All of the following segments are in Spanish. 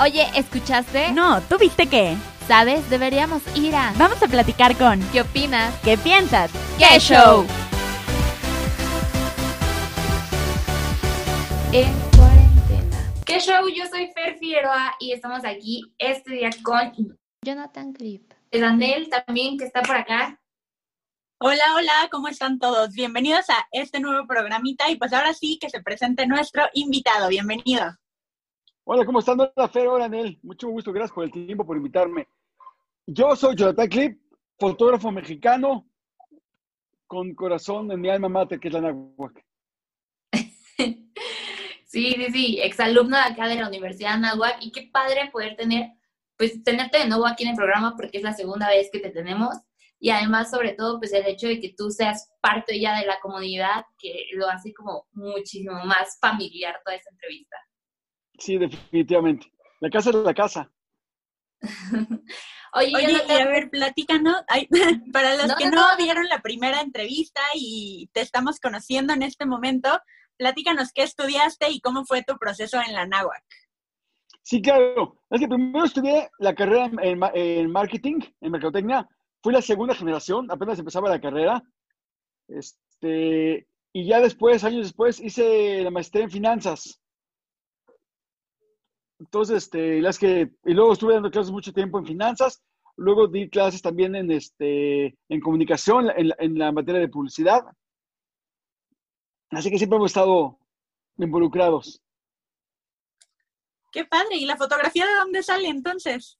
Oye, ¿escuchaste? No, ¿tú viste qué? ¿Sabes? Deberíamos ir a... Vamos a platicar con... ¿Qué opinas? ¿Qué piensas? ¡Qué show! En cuarentena. ¿Qué show? Yo soy Fer Figueroa y estamos aquí este día con Jonathan Clip. Daniel también que está por acá. Hola, hola, ¿cómo están todos? Bienvenidos a este nuevo programita y pues ahora sí que se presente nuestro invitado. Bienvenido. Hola, ¿cómo están? Hola, Fer, hola, Anel. Mucho gusto, gracias por el tiempo, por invitarme. Yo soy Jonathan Clip, fotógrafo mexicano con corazón en mi alma mater, que es la Nahuac. Sí, sí, sí, exalumno de acá de la Universidad de Nahuac y qué padre poder tener, pues tenerte de nuevo aquí en el programa porque es la segunda vez que te tenemos y además sobre todo pues el hecho de que tú seas parte ya de la comunidad que lo hace como muchísimo más familiar toda esta entrevista. Sí, definitivamente. La casa es la casa. Oye, Oye y a ver, platícanos, para los que no, vieron la primera entrevista y te estamos conociendo en este momento, platícanos qué estudiaste y cómo fue tu proceso en la NAWAC. Sí, claro. Es que primero estudié la carrera en, marketing, en mercadotecnia. Fui la segunda generación, apenas empezaba la carrera. Este, y ya después, años después, hice la maestría en finanzas. Entonces, este, las que, y luego estuve dando clases mucho tiempo en finanzas, luego di clases también en, este, en comunicación, en, en la materia de publicidad. Así que siempre hemos estado involucrados. Qué padre. ¿Y la fotografía de dónde sale entonces?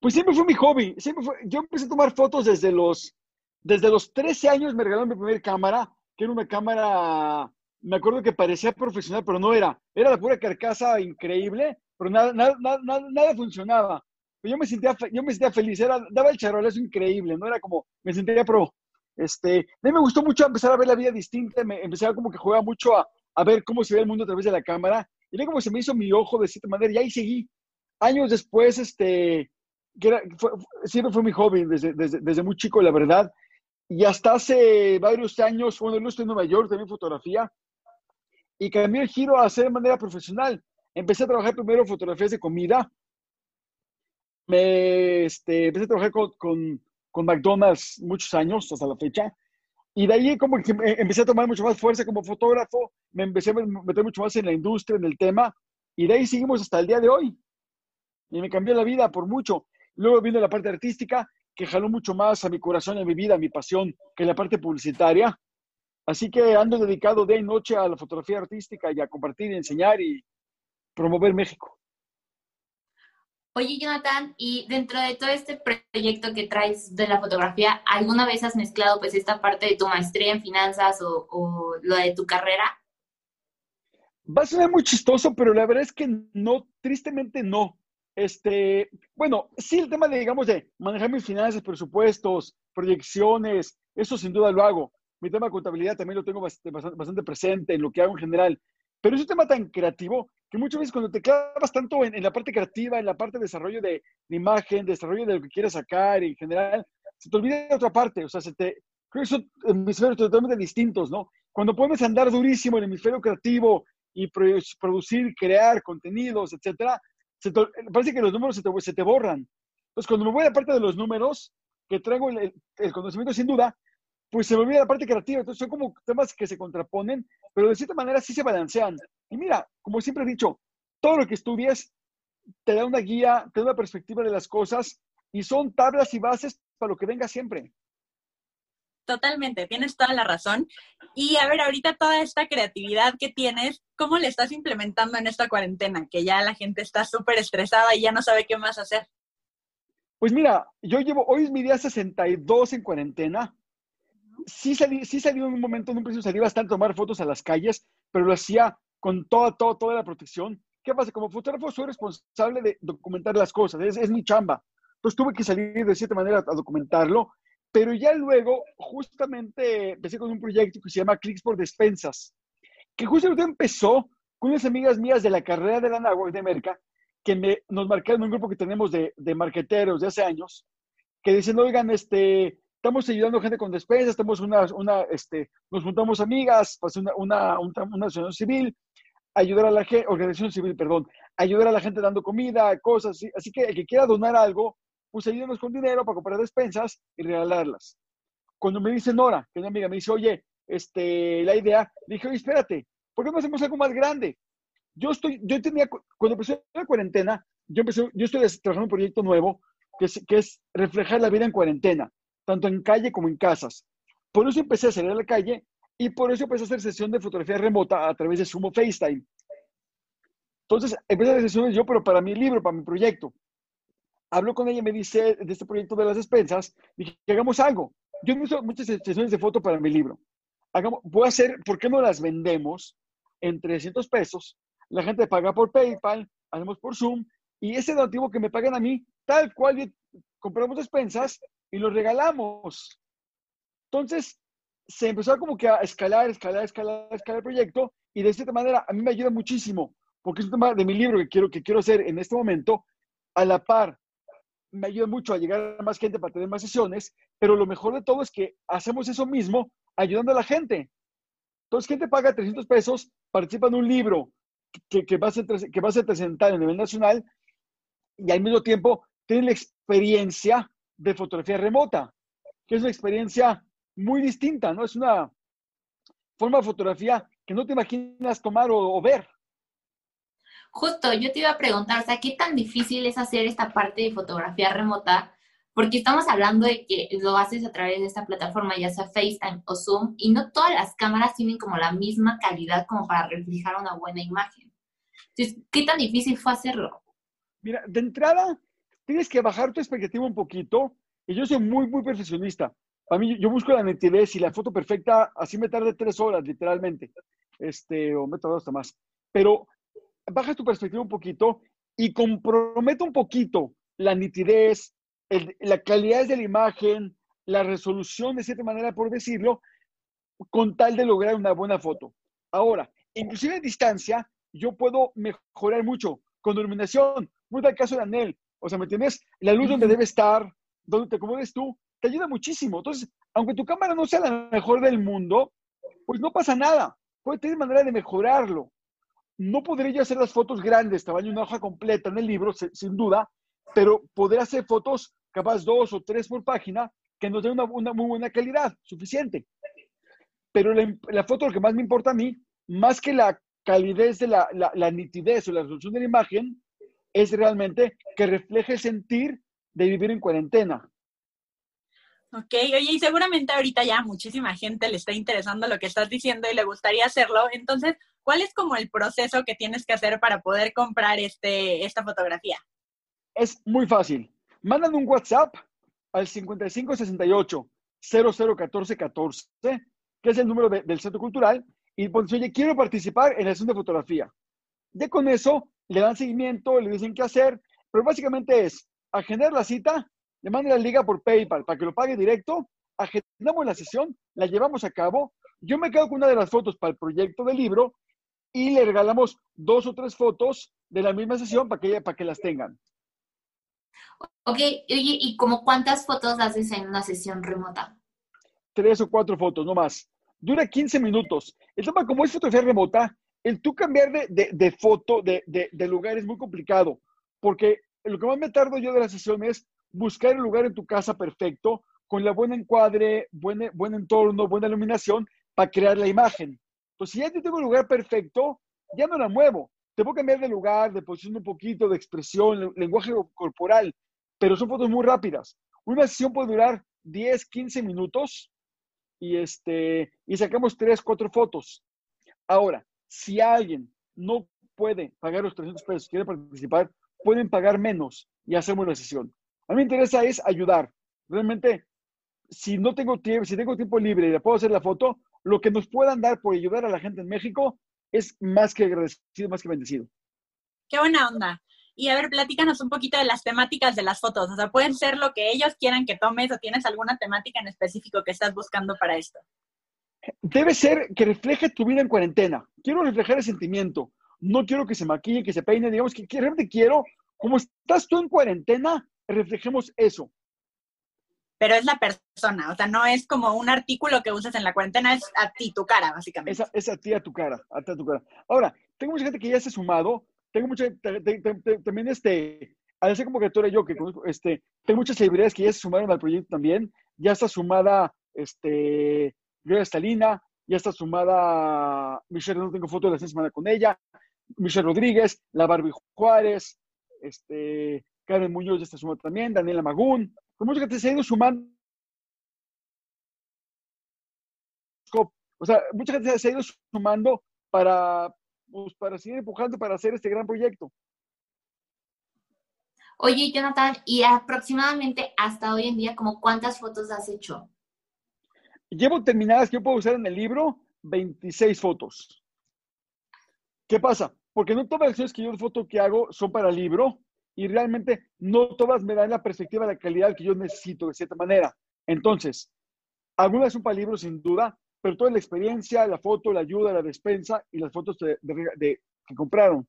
Pues siempre fue mi hobby. Siempre fue, yo empecé a tomar fotos desde los, desde los 13 años, me regalaron mi primera cámara, que era una cámara, me acuerdo que parecía profesional, pero no era. Era la pura carcasa increíble, pero nada, nada, nada, nada funcionaba. Yo me sentía, yo me sentía feliz, era, daba el charolazo increíble, no era como, me sentía pro. Este, a mí me gustó mucho empezar a ver la vida distinta, me, empecé a como que jugaba mucho a, a, ver cómo se ve el mundo a través de la cámara, y ve como se me hizo mi ojo de cierta manera, y ahí seguí. Años después, este, que era, siempre fue mi hobby desde, desde, desde, muy chico, la verdad, y hasta hace varios años, bueno, yo estoy en Nueva York, también fotografía, y cambié el giro a hacer de manera profesional. Empecé a trabajar primero fotografías de comida, me, este, empecé a trabajar con, con con McDonald's muchos años hasta la fecha. Y de ahí como que empecé a tomar mucho más fuerza como fotógrafo, me empecé a meter mucho más en la industria, en el tema, y de ahí seguimos hasta el día de hoy. Y me cambió la vida por mucho. Luego vino la parte artística, que jaló mucho más a mi corazón, a mi vida, a mi pasión, que la parte publicitaria. Así que ando dedicado día y noche a la fotografía artística y a compartir, enseñar y promover México. Oye, Jonathan, y dentro de todo este proyecto que traes de la fotografía, ¿alguna vez has mezclado pues esta parte de tu maestría en finanzas o, lo de tu carrera? Va a ser muy chistoso, pero la verdad es que no, tristemente no. Este, bueno, sí el tema de, digamos, de manejar mis finanzas, presupuestos, proyecciones, eso sin duda lo hago. Mi tema de contabilidad también lo tengo bastante, bastante presente en lo que hago en general. Pero es un tema tan creativo que muchas veces cuando te clavas tanto en, la parte creativa, en la parte de desarrollo de, imagen, desarrollo de lo que quieres sacar en general, se te olvida de otra parte. O sea, se te, creo que son hemisferios totalmente distintos, ¿no? Cuando puedes andar durísimo en el hemisferio creativo y producir, crear contenidos, etcétera, se parece que los números se te, se te, borran. Entonces, cuando me voy a la parte de los números, que traigo el, el conocimiento sin duda, pues se me olvida la parte creativa. Entonces son como temas que se contraponen, pero de cierta manera sí se balancean. Y mira, como siempre he dicho, todo lo que estudies te da una guía, te da una perspectiva de las cosas y son tablas y bases para lo que venga siempre. Totalmente, tienes toda la razón. Y a ver, ahorita toda esta creatividad que tienes, ¿cómo le estás implementando en esta cuarentena? Que ya la gente está súper estresada y ya no sabe qué más hacer. Pues mira, yo llevo, hoy es mi día 62 en cuarentena sí salí, sí salí en un momento, en un principio salí bastante a tomar fotos a las calles, pero lo hacía con toda, toda, toda la protección. ¿Qué pasa? Como fotógrafo soy responsable de documentar las cosas, es, mi chamba. Entonces tuve que salir de cierta manera a documentarlo, pero ya luego justamente empecé con un proyecto que se llama Clicks por Despensas, que justamente empezó con unas amigas mías de la carrera de la NAWAC de Merca, que me, nos marcaron un grupo que tenemos de, de marqueteros de hace años, que dicen, oigan, este, estamos ayudando gente con despensas, estamos una, una, este, nos juntamos amigas, pues una, una, una, asociación civil, ayudar a la gente, organización civil, perdón, ayudar a la gente dando comida, cosas así. Así que el que quiera donar algo, pues ayúdenos con dinero para comprar despensas y regalarlas. Cuando me dice Nora, que es una amiga, me dice, oye, este, la idea, dije, oye, espérate, ¿por qué no hacemos algo más grande? Yo estoy, yo tenía, cuando empezó la cuarentena, yo empecé, yo estoy trabajando en un proyecto nuevo que es, que es reflejar la vida en cuarentena, tanto en calle como en casas. Por eso empecé a salir a la calle y por eso empecé a hacer sesión de fotografía remota a través de Zoom o FaceTime. Entonces, empecé a hacer sesiones yo, pero para mi libro, para mi proyecto. Hablo con ella y me dice de este proyecto de las despensas, dije, que hagamos algo. Yo he visto muchas sesiones de foto para mi libro. Hagamos, voy a hacer, ¿por qué no las vendemos en 300 pesos? La gente paga por PayPal, hacemos por Zoom, y ese donativo que me pagan a mí, tal cual, compramos despensas y los regalamos. Entonces, se empezó como que a escalar, escalar, escalar, escalar el proyecto y de esta manera a mí me ayuda muchísimo porque es un tema de mi libro que quiero, que quiero hacer en este momento a la par. Me ayuda mucho a llegar a más gente para tener más sesiones, pero lo mejor de todo es que hacemos eso mismo ayudando a la gente. Entonces, gente paga 300 pesos, participa en un libro que, que, va a ser, que va a ser presentado a nivel nacional y al mismo tiempo tiene la experiencia de fotografía remota, que es una experiencia muy distinta, ¿no? Es una forma de fotografía que no te imaginas tomar o, ver. Justo, yo te iba a preguntar, o sea, ¿qué tan difícil es hacer esta parte de fotografía remota? Porque estamos hablando de que lo haces a través de esta plataforma, ya sea FaceTime o Zoom, y no todas las cámaras tienen como la misma calidad como para reflejar una buena imagen. Entonces, ¿qué tan difícil fue hacerlo? Mira, de entrada, tienes que bajar tu expectativa un poquito, y yo soy muy, muy perfeccionista. A mí, yo busco la nitidez y la foto perfecta, así me tarde tres horas, literalmente, este, o me tardo hasta más. Pero baja tu perspectiva un poquito y compromete un poquito la nitidez, la calidad de la imagen, la resolución, de cierta manera, por decirlo, con tal de lograr una buena foto. Ahora, inclusive a distancia, yo puedo mejorar mucho con iluminación. Muy el caso de Anel. O sea, ¿me entiendes? La luz donde debe estar, donde te acomodes tú, te ayuda muchísimo. Entonces, aunque tu cámara no sea la mejor del mundo, pues no pasa nada. Puedes tener manera de mejorarlo. No podría yo hacer las fotos grandes, tamaño una hoja completa en el libro, sin duda, pero poder hacer fotos, capaz dos o tres por página, que nos den una, muy buena calidad, suficiente. Pero la, foto, lo que más me importa a mí, más que la calidez de la, la nitidez o la resolución de la imagen, es realmente que refleje el sentir de vivir en cuarentena. Ok, oye, y seguramente ahorita ya muchísima gente le está interesando lo que estás diciendo y le gustaría hacerlo. Entonces, ¿cuál es como el proceso que tienes que hacer para poder comprar este, esta fotografía? Es muy fácil. Mandan un WhatsApp al 5568 001414, que es el número del Centro Cultural, y ponen, oye, quiero participar en la sesión de fotografía. Ya con eso le dan seguimiento, le dicen qué hacer, pero básicamente es agendar la cita, le mandan la liga por PayPal para que lo pague directo, agendamos la sesión, la llevamos a cabo, yo me quedo con una de las fotos para el proyecto del libro y le regalamos dos o tres fotos de la misma sesión para que, para que las tengan. Ok, ¿y como cuántas fotos haces en una sesión remota? Tres o cuatro fotos, no más. Dura 15 minutos. El tema, como es fotografía remota, el tú cambiar de, de, foto, de, de, lugar es muy complicado, porque lo que más me tardo yo de la sesión es buscar el lugar en tu casa perfecto, con la buena encuadre, buen, buen entorno, buena iluminación, para crear la imagen. Entonces, si ya tengo el lugar perfecto, ya no la muevo. Te puedo cambiar de lugar, de posición un poquito, de expresión, lenguaje corporal, pero son fotos muy rápidas. Una sesión puede durar 10, 15 minutos y, este, y sacamos 3, 4 fotos. Ahora, si alguien no puede pagar los 300 pesos, quiere participar, pueden pagar menos y hacemos la sesión. A mí me interesa es ayudar. Realmente, si no tengo tiempo, si tengo tiempo libre y le puedo hacer la foto, lo que nos puedan dar por ayudar a la gente en México es más que agradecido, más que bendecido. Qué buena onda. Y a ver, platícanos un poquito de las temáticas de las fotos. O sea, pueden ser lo que ellos quieran que tomes o tienes alguna temática en específico que estás buscando para esto. Debe ser que refleje tu vida en cuarentena. Quiero reflejar el sentimiento. No quiero que se maquille, que se peine. Digamos que realmente quiero, como estás tú en cuarentena, reflejemos eso. Pero es la persona, o sea, no es como un artículo que usas en la cuarentena, es a ti, tu cara, básicamente. Es a, es a ti, a tu cara, a ti, a tu cara. Ahora, tengo mucha gente que ya se ha sumado, tengo mucha, también este, al ser convocatoria yo, que este, tengo muchas celebridades que ya se sumaron al proyecto también, ya está sumada, este, Gloria Stalina, ya está sumada Michelle, no tengo foto de la semana con ella, Michelle Rodríguez, la Barbie Juárez, este, Karen Muñoz ya está sumada también, Daniela Magún, con mucha gente se ha ido sumando. O sea, mucha gente se ha ido sumando para, pues, para seguir empujando para hacer este gran proyecto. Oye, Jonathan, y aproximadamente hasta hoy en día, ¿como cuántas fotos has hecho? Llevo terminadas que yo puedo usar en el libro 26 fotos. ¿Qué pasa? Porque no todas las acciones que yo de foto que hago son para el libro y realmente no todas me dan la perspectiva de la calidad que yo necesito de cierta manera. Entonces, algunas son para el libro sin duda, pero toda la experiencia, la foto, la ayuda, la despensa y las fotos de, que compraron.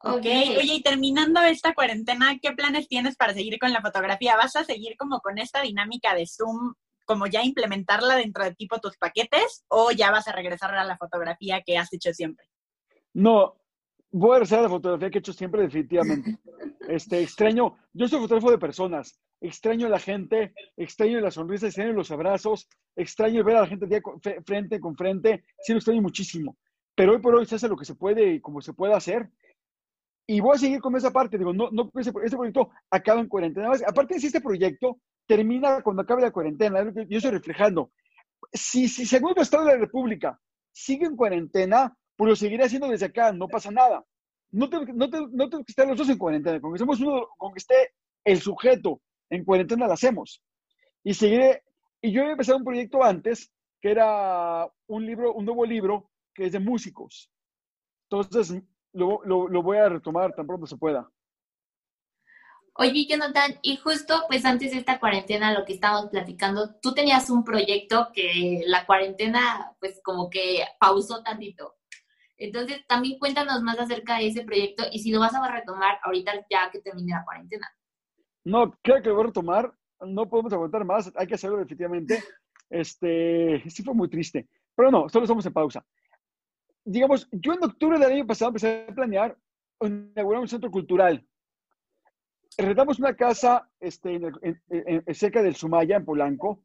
Ok, oye, y terminando esta cuarentena, ¿qué planes tienes para seguir con la fotografía? ¿Vas a seguir como con esta dinámica de Zoom, como ya implementarla dentro de tipo tus paquetes, o ya vas a regresar a la fotografía que has hecho siempre? No, voy a regresar a la fotografía que he hecho siempre, definitivamente. Este, extraño, yo soy fotógrafo de personas, extraño a la gente, extraño la sonrisa, extraño los abrazos, extraño ver a la gente frente con frente, sí lo extraño muchísimo. Pero hoy por hoy se hace lo que se puede y como se puede hacer. Y voy a seguir con esa parte. Digo, no, no, ese, proyecto acaba en cuarentena. aparte de si este proyecto termina cuando acabe la cuarentena, yo estoy reflejando. Si, si segundo Estado de la República sigue en cuarentena, pues lo seguiré haciendo desde acá, no pasa nada. No tengo, no, no que estar los dos en cuarentena. Con que, uno, con que esté el sujeto en cuarentena, lo hacemos. Y seguiré. Y yo he empezado un proyecto antes, que era un libro, un nuevo libro, que es de músicos. Entonces, lo, lo, voy a retomar tan pronto se pueda. Oye, Jonathan, y justo pues antes de esta cuarentena, lo que estábamos platicando, tú tenías un proyecto que la cuarentena pues como que pausó tantito. Entonces, también cuéntanos más acerca de ese proyecto y si lo vas a retomar ahorita ya que termine la cuarentena. No, creo que lo voy a retomar. No podemos aguantar más, hay que hacerlo definitivamente. Este, sí fue muy triste. Pero no, solo estamos en pausa digamos, yo en octubre del año pasado empecé a planear inaugurar un centro cultural. Rentamos una casa este, cerca del Sumaya, en Polanco.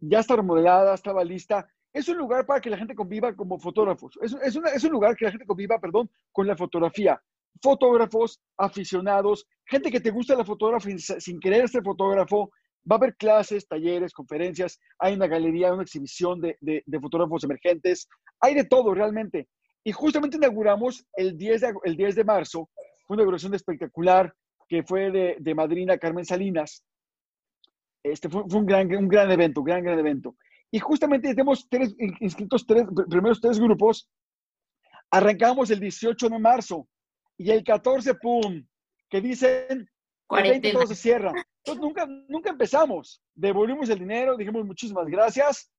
Ya está remodelada, estaba lista. Es un lugar para que la gente conviva como fotógrafos. Es, es, es un lugar que la gente conviva, perdón, con la fotografía. Fotógrafos, aficionados, gente que te gusta la fotografía sin, querer ser fotógrafo. Va a haber clases, talleres, conferencias. Hay una galería, una exhibición de, de, de fotógrafos emergentes. Hay de todo realmente. Y justamente inauguramos el 10 de, el 10 de marzo, fue una inauguración espectacular que fue de, de madrina Carmen Salinas. Este fue, un, gran, un gran evento, gran, gran evento. Y justamente tenemos tres, inscritos tres, primeros tres grupos. Arrancamos el 18 de marzo y el 14, ¡pum! Que dicen, el todo se cierra. Entonces nunca, nunca empezamos. Devolvimos el dinero, dijimos muchísimas gracias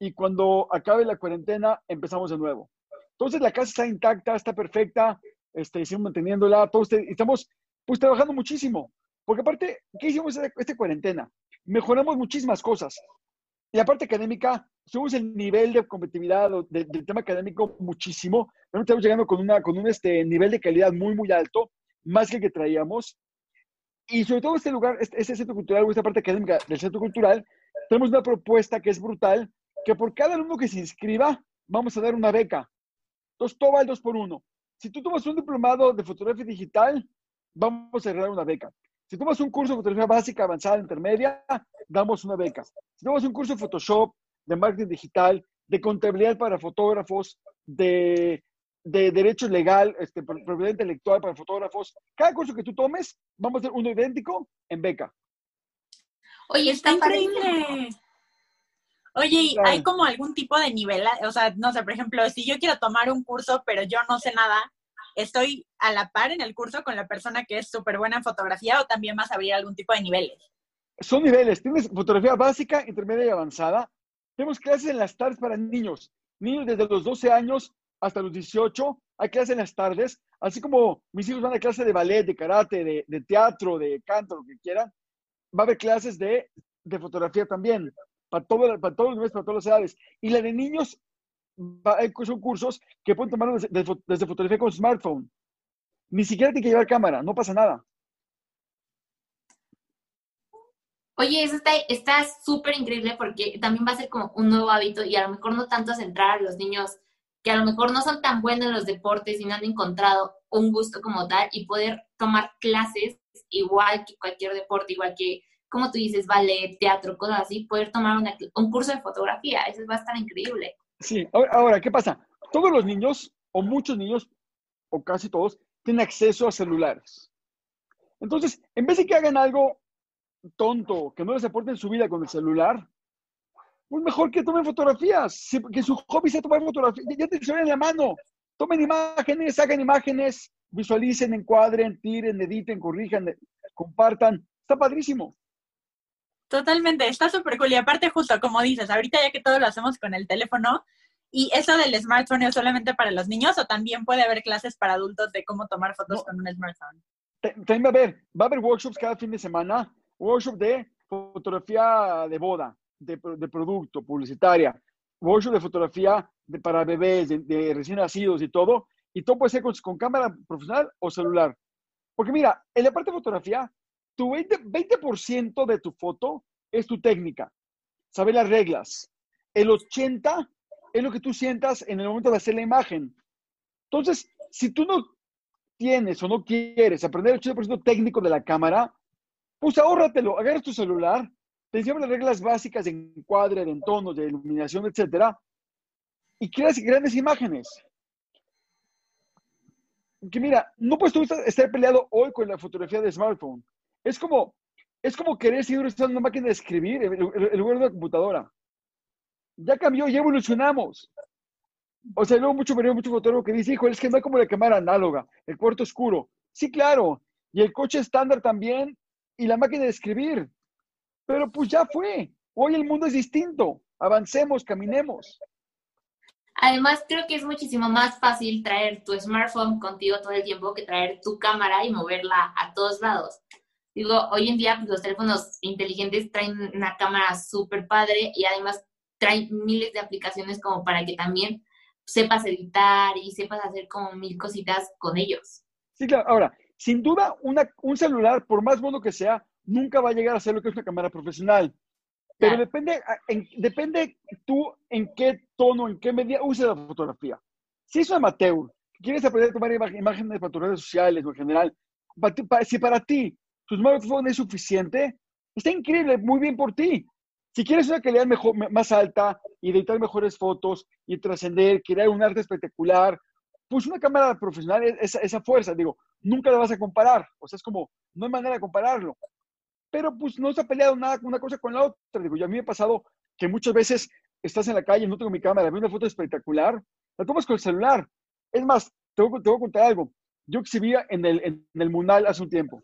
y cuando acabe la cuarentena empezamos de nuevo. Entonces la casa está intacta, está perfecta, este, seguimos manteniéndola, todos estamos pues trabajando muchísimo. Porque aparte, ¿qué hicimos esta, cuarentena? Mejoramos muchísimas cosas. Y la parte académica, subimos el nivel de competitividad del tema académico muchísimo. Estamos llegando con, una, con un este, nivel de calidad muy, muy alto, más que el que traíamos. Y sobre todo este lugar, este, este centro cultural, o esta parte académica del centro cultural, tenemos una propuesta que es brutal, que por cada alumno que se inscriba, vamos a dar una beca. Entonces, todo va al 2 por 1. Si tú tomas un diplomado de fotografía digital, vamos a regalar una beca. Si tomas un curso de fotografía básica, avanzada, intermedia, damos una beca. Si tomas un curso de Photoshop, de marketing digital, de contabilidad para fotógrafos, de, de derecho legal, este, propiedad intelectual para fotógrafos, cada curso que tú tomes, vamos a hacer uno idéntico en beca. Oye, está, increíble. Oye, ¿hay como algún tipo de nivel? O sea, no sé, por ejemplo, si yo quiero tomar un curso, pero yo no sé nada, ¿estoy a la par en el curso con la persona que es súper buena en fotografía o también vas a abrir algún tipo de niveles? Son niveles. Tienes fotografía básica, intermedia y avanzada. Tenemos clases en las tardes para niños. Niños desde los 12 años hasta los 18. Hay clases en las tardes. Así como mis hijos van a clase de ballet, de karate, de, teatro, de canto, lo que quieran. Va a haber clases de, fotografía también para, para todos los niveles, para todas las edades. Y la de niños son cursos que pueden tomar desde, fotografía con smartphone. Ni siquiera tiene que llevar cámara, no pasa nada. Oye, eso está súper increíble porque también va a ser como un nuevo hábito y a lo mejor no tanto centrar a los niños que a lo mejor no son tan buenos en los deportes y no han encontrado un gusto como tal y poder tomar clases igual que cualquier deporte, igual que, como tú dices, ballet, teatro, cosas así, poder tomar un curso de fotografía. Eso va a estar increíble. Sí, ahora, ¿qué pasa? Todos los niños, o muchos niños, o casi todos, tienen acceso a celulares. Entonces, en vez de que hagan algo tonto, que no les aporten su vida con el celular, pues mejor que tomen fotografías, que su hobby sea tomar fotografías, ya te en la mano, tomen imágenes, hagan imágenes, visualicen, encuadren, tiren, editen, corrijan, compartan, está padrísimo. Totalmente, está súper cool. Y aparte, justo como dices, ahorita ya que todo lo hacemos con el teléfono, ¿y eso del smartphone es solamente para los niños o también puede haber clases para adultos de cómo tomar fotos con un smartphone? También va a haber, va a haber workshops cada fin de semana, workshop de fotografía de boda, de, producto, publicitaria, workshop de fotografía para bebés, de, recién nacidos y todo, y todo puede ser con, con, cámara profesional o celular. Porque mira, en la parte de fotografía, tu 20%, de tu foto es tu técnica, saber las reglas. El 80% es lo que tú sientas en el momento de hacer la imagen. Entonces, si tú no tienes o no quieres aprender el 80% técnico de la cámara, pues ahórratelo, agarras tu celular, te enseñan las reglas básicas de encuadre, de entonos, de iluminación, etcétera, y creas grandes imágenes. Que mira, no puedes estar peleado hoy con la fotografía de smartphone. Es como, es como querer seguir usando una máquina de escribir en lugar de una computadora. Ya cambió, ya evolucionamos. O sea, luego mucho mucho fotógrafo que dice, hijo, es que no hay como la cámara análoga, el cuarto oscuro. Sí, claro. Y el coche estándar también, y la máquina de escribir. Pero pues ya fue. Hoy el mundo es distinto. Avancemos, caminemos. Además, creo que es muchísimo más fácil traer tu smartphone contigo todo el tiempo que traer tu cámara y moverla a todos lados. Digo, hoy en día pues, los teléfonos inteligentes traen una cámara súper padre y además traen miles de aplicaciones como para que también sepas editar y sepas hacer como mil cositas con ellos. Sí, claro. Ahora, sin duda, un celular, por más bueno que sea, nunca va a llegar a ser lo que es una cámara profesional. Pero depende, depende tú en qué tono, en qué medida uses la fotografía. Si es un amateur, quieres aprender a tomar imágenes para tus redes sociales o en general, si para ti tu smartphone es suficiente, está increíble, muy bien por ti. Si quieres una calidad mejor, más alta y editar mejores fotos y trascender, crear un arte espectacular, pues una cámara profesional es esa fuerza, digo, nunca la vas a comparar. O sea, es como, no hay manera de compararlo. Pero pues no se ha peleado nada una cosa con la otra. Digo, yo a mí me ha pasado que muchas veces estás en la calle, no tengo mi cámara, veo una foto espectacular, la tomas con el celular. Es más, te voy, te voy a contar algo. Yo exhibía en el, en el Munal hace un tiempo.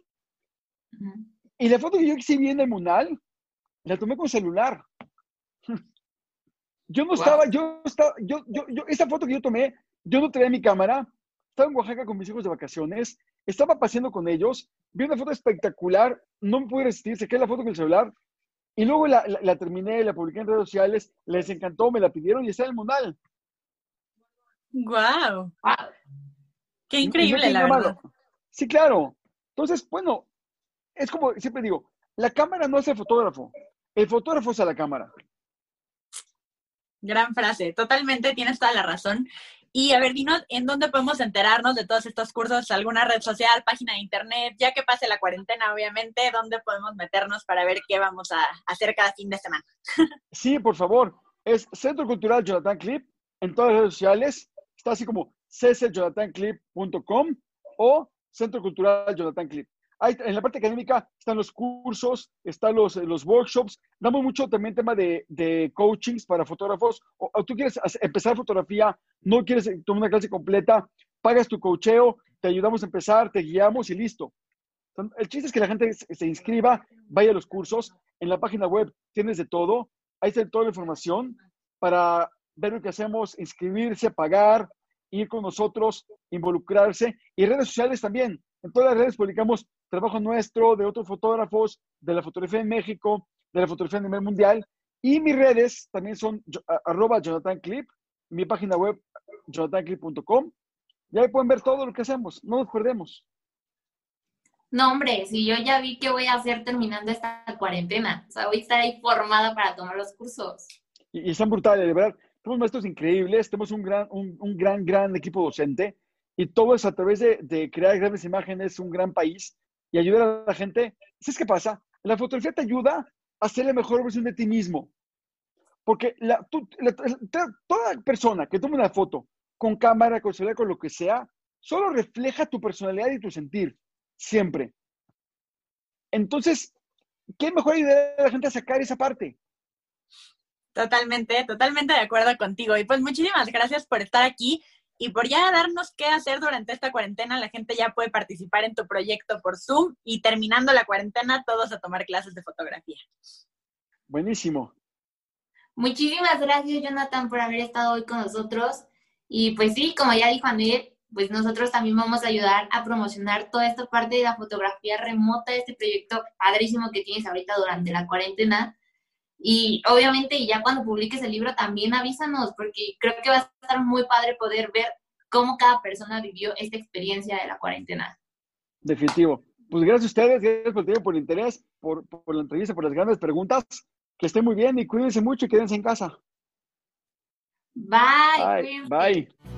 Y la foto que yo exhibí en el Munal, la tomé con celular. Yo no estaba, yo estaba, yo, yo, yo, esa foto que yo tomé, yo no traía mi cámara, estaba en Oaxaca con mis hijos de vacaciones, estaba paseando con ellos, vi una foto espectacular, no me pude resistir, saqué la foto con el celular y luego la, la, terminé, la publiqué en redes sociales, les encantó, me la pidieron y está en el Munal. ¡Guau! Wow. ¡Qué increíble, la verdad! Sí, claro. Entonces, bueno, es como siempre digo, la cámara no es el fotógrafo, el fotógrafo es a la cámara. Gran frase, totalmente tienes toda la razón. Y a ver, dinos en dónde podemos enterarnos de todos estos cursos, alguna red social, página de internet, ya que pase la cuarentena, obviamente, dónde podemos meternos para ver qué vamos a hacer cada fin de semana. Sí, por favor, es Centro Cultural Jonathan Clip en todas las redes sociales, está así como ccjonathanclip.com o Centro Cultural Jonathan Clip en la parte académica están los cursos, están los, los workshops. Damos mucho también tema de, de coachings para fotógrafos. O, tú quieres empezar fotografía, no quieres tomar una clase completa, pagas tu coacheo, te ayudamos a empezar, te guiamos y listo. El chiste es que la gente se inscriba, vaya a los cursos. En la página web tienes de todo. Ahí está toda la información para ver lo que hacemos, inscribirse, pagar, ir con nosotros, involucrarse. Y redes sociales también. En todas las redes publicamos trabajo nuestro, de otros fotógrafos, de la fotografía en México, de la fotografía a nivel mundial. Y mis redes también son arroba Jonathan Clip, mi página web jonathanclip.com Y ahí pueden ver todo lo que hacemos, no nos perdemos. No, hombre, si yo ya vi qué voy a hacer terminando esta cuarentena. O sea, voy a estar ahí formada para tomar los cursos. Y, y están brutales, de verdad. Tenemos maestros increíbles, tenemos un gran, un, un gran, gran equipo docente y todo eso a través de, de, crear grandes imágenes, un gran país y ayudar a la gente. ¿Sabes qué pasa? La fotografía te ayuda a ser la mejor versión de ti mismo. Porque la, toda persona que tome una foto con cámara, con celular, con lo que sea, solo refleja tu personalidad y tu sentir, siempre. Entonces, ¿qué mejor idea de la gente a sacar esa parte? Totalmente, totalmente de acuerdo contigo. Y pues muchísimas gracias por estar aquí y por ya darnos qué hacer durante esta cuarentena. La gente ya puede participar en tu proyecto por Zoom y terminando la cuarentena, todos a tomar clases de fotografía. Buenísimo. Muchísimas gracias, Jonathan, por haber estado hoy con nosotros. Y pues sí, como ya dijo Anel, pues nosotros también vamos a ayudar a promocionar toda esta parte de la fotografía remota, este proyecto padrísimo que tienes ahorita durante la cuarentena. Y obviamente, ya cuando publiques el libro, también avísanos, porque creo que va a estar muy padre poder ver cómo cada persona vivió esta experiencia de la cuarentena. Definitivo. Pues gracias a ustedes, gracias por el tiempo, por el interés, por, por la entrevista, por las grandes preguntas. Que estén muy bien y cuídense mucho y quédense en casa. Bye. Bye. Bye.